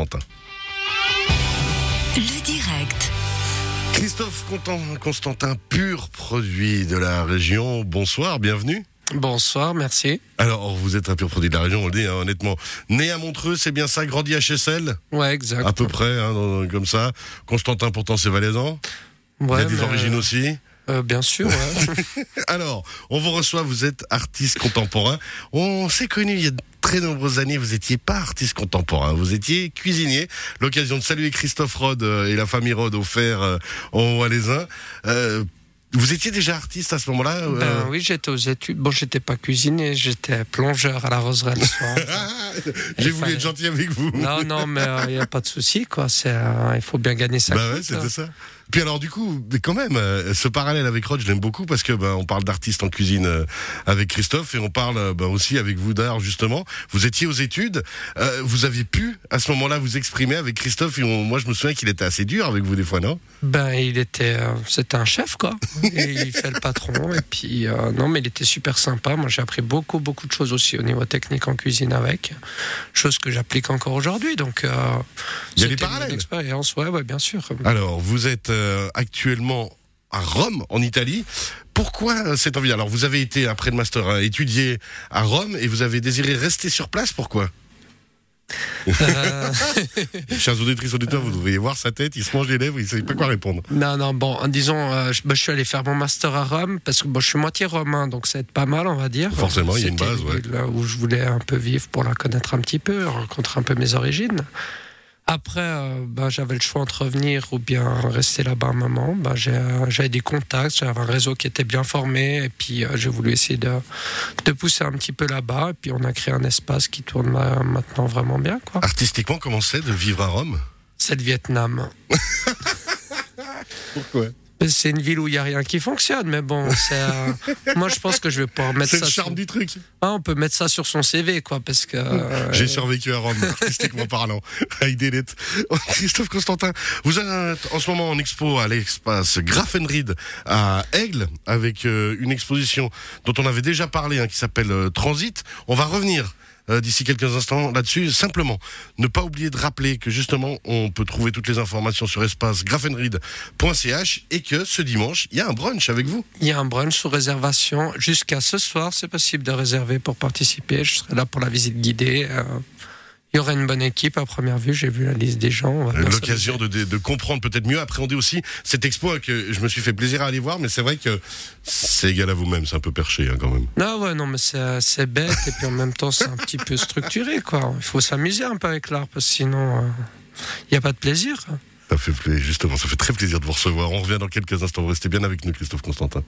Quentin. Le direct. Christophe Constantin, pur produit de la région. Bonsoir, bienvenue. Bonsoir, merci. Alors, vous êtes un pur produit de la région, on le dit hein, honnêtement. Né à Montreux, c'est bien ça, grandi à Chessel, Ouais, exact. à peu près, hein, dans- comme ça. Constantin, pourtant, c'est valaisan. Il Ouais, a des mais, origines aussi. Euh, bien sûr, ouais. Alors, on vous reçoit, vous êtes artiste contemporain. On s'est connu il y a de très nombreuses années, vous étiez pas artiste contemporain, vous étiez cuisinier. L'occasion de saluer Christophe Rode euh, et la famille Rode au fer euh, en Walaisin. Euh, vous étiez déjà artiste à ce moment-là euh, Ben oui, j'étais aux études. Bon, j'étais pas cuisinier, j'étais plongeur à la roseraie le soir. J'ai voulu fallait- être gentil avec vous. non, non, mais il n'y a pas de souci, quoi. Euh, il faut bien gagner sa Bah ouais, c'était hein. ça. Puis alors du coup, mais quand même, euh, ce parallèle avec Rod, je l'aime beaucoup parce que ben, on parle d'artiste en cuisine euh, avec Christophe et on parle euh, ben, aussi avec vous d'ailleurs justement. Vous étiez aux études, euh, vous aviez pu à ce moment-là vous exprimer avec Christophe et on- moi je me souviens qu'il était assez dur avec vous des fois, non? Ben, il était, euh, c'était un chef, quoi. Et il fait le patron. Et puis, euh, non, mais il était super sympa. Moi, j'ai appris beaucoup, beaucoup de choses aussi au niveau technique en cuisine avec. Chose que j'applique encore aujourd'hui. Donc, Il y a des c'était une parallèles. expérience, ouais, ouais, bien sûr. Alors vous êtes euh, actuellement à Rome, en Italie. Pourquoi euh, cette envie? Alors vous avez été après le master hein, étudié à Rome et vous avez désiré rester sur place. Pourquoi? Euh, Chers auditrices auditeurs, vous devriez voir sa tête. Il se mange les lèvres, il ne sait pas quoi répondre. Non, non, bon, disons, euh, je, bah, je suis allé faire mon master à Rome parce que bon, je suis moitié romain, donc ça aide pas mal, on va dire. Forcément, il y a une base, ouais. ville où je voulais un peu vivre pour la connaître un petit peu, rencontrer un peu mes origines. Après, euh, bah, j'avais le choix entre revenir ou bien rester là-bas un moment. Bah, j'ai, euh, j'avais des contacts, j'avais un réseau qui était bien formé, et puis euh, j'ai voulu essayer de, de pousser un petit peu là-bas. Et puis on a créé un espace qui tourne euh, maintenant vraiment bien. Quoi. Artistiquement, comment c'est de vivre à Rome? C'est le Vietnam. Pourquoi? C'est une ville où il n'y a rien qui fonctionne, mais bon, c'est, euh, moi je pense que je vais pouvoir mettre C'est ça. le sur- charme du truc. Ah, on peut mettre ça sur son CV, quoi, parce que. euh, J'ai survécu à Rome, artistiquement parlant. I did it. Christophe Constantin, vous êtes en ce moment en expo à l'espace Grafenried à Aigle, avec euh, une exposition dont on avait déjà parlé, hein, qui s'appelle euh, Transit. On va revenir euh, d'ici quelques instants là-dessus. Simplement, ne pas oublier de rappeler que justement, on peut trouver toutes les informations sur espacegrafenried.ch et que ce dimanche, il y a un brunch avec vous. Il y a un brunch sous réservation jusqu'à ce soir. C'est possible de réserver pour participer. Je serai là pour la visite guidée. euh, il y aura une bonne équipe à première vue. J'ai vu la liste des gens. bien L'occasion de, de, de comprendre peut-être mieux, appréhender aussi cette expo que je me suis fait plaisir à aller voir, mais c'est vrai que c'est égal à vous-même, c'est un peu perché hein, quand même. Non, ouais, non, mais c'est bête et puis en même temps c'est un petit peu structuré, quoi. Il faut s'amuser un peu avec l'art parce que sinon euh, il n'y a pas de plaisir. Ça fait plaisir, justement, ça fait très plaisir de vous recevoir. On revient dans quelques instants. Vous restez bien avec nous, Christophe Constantin.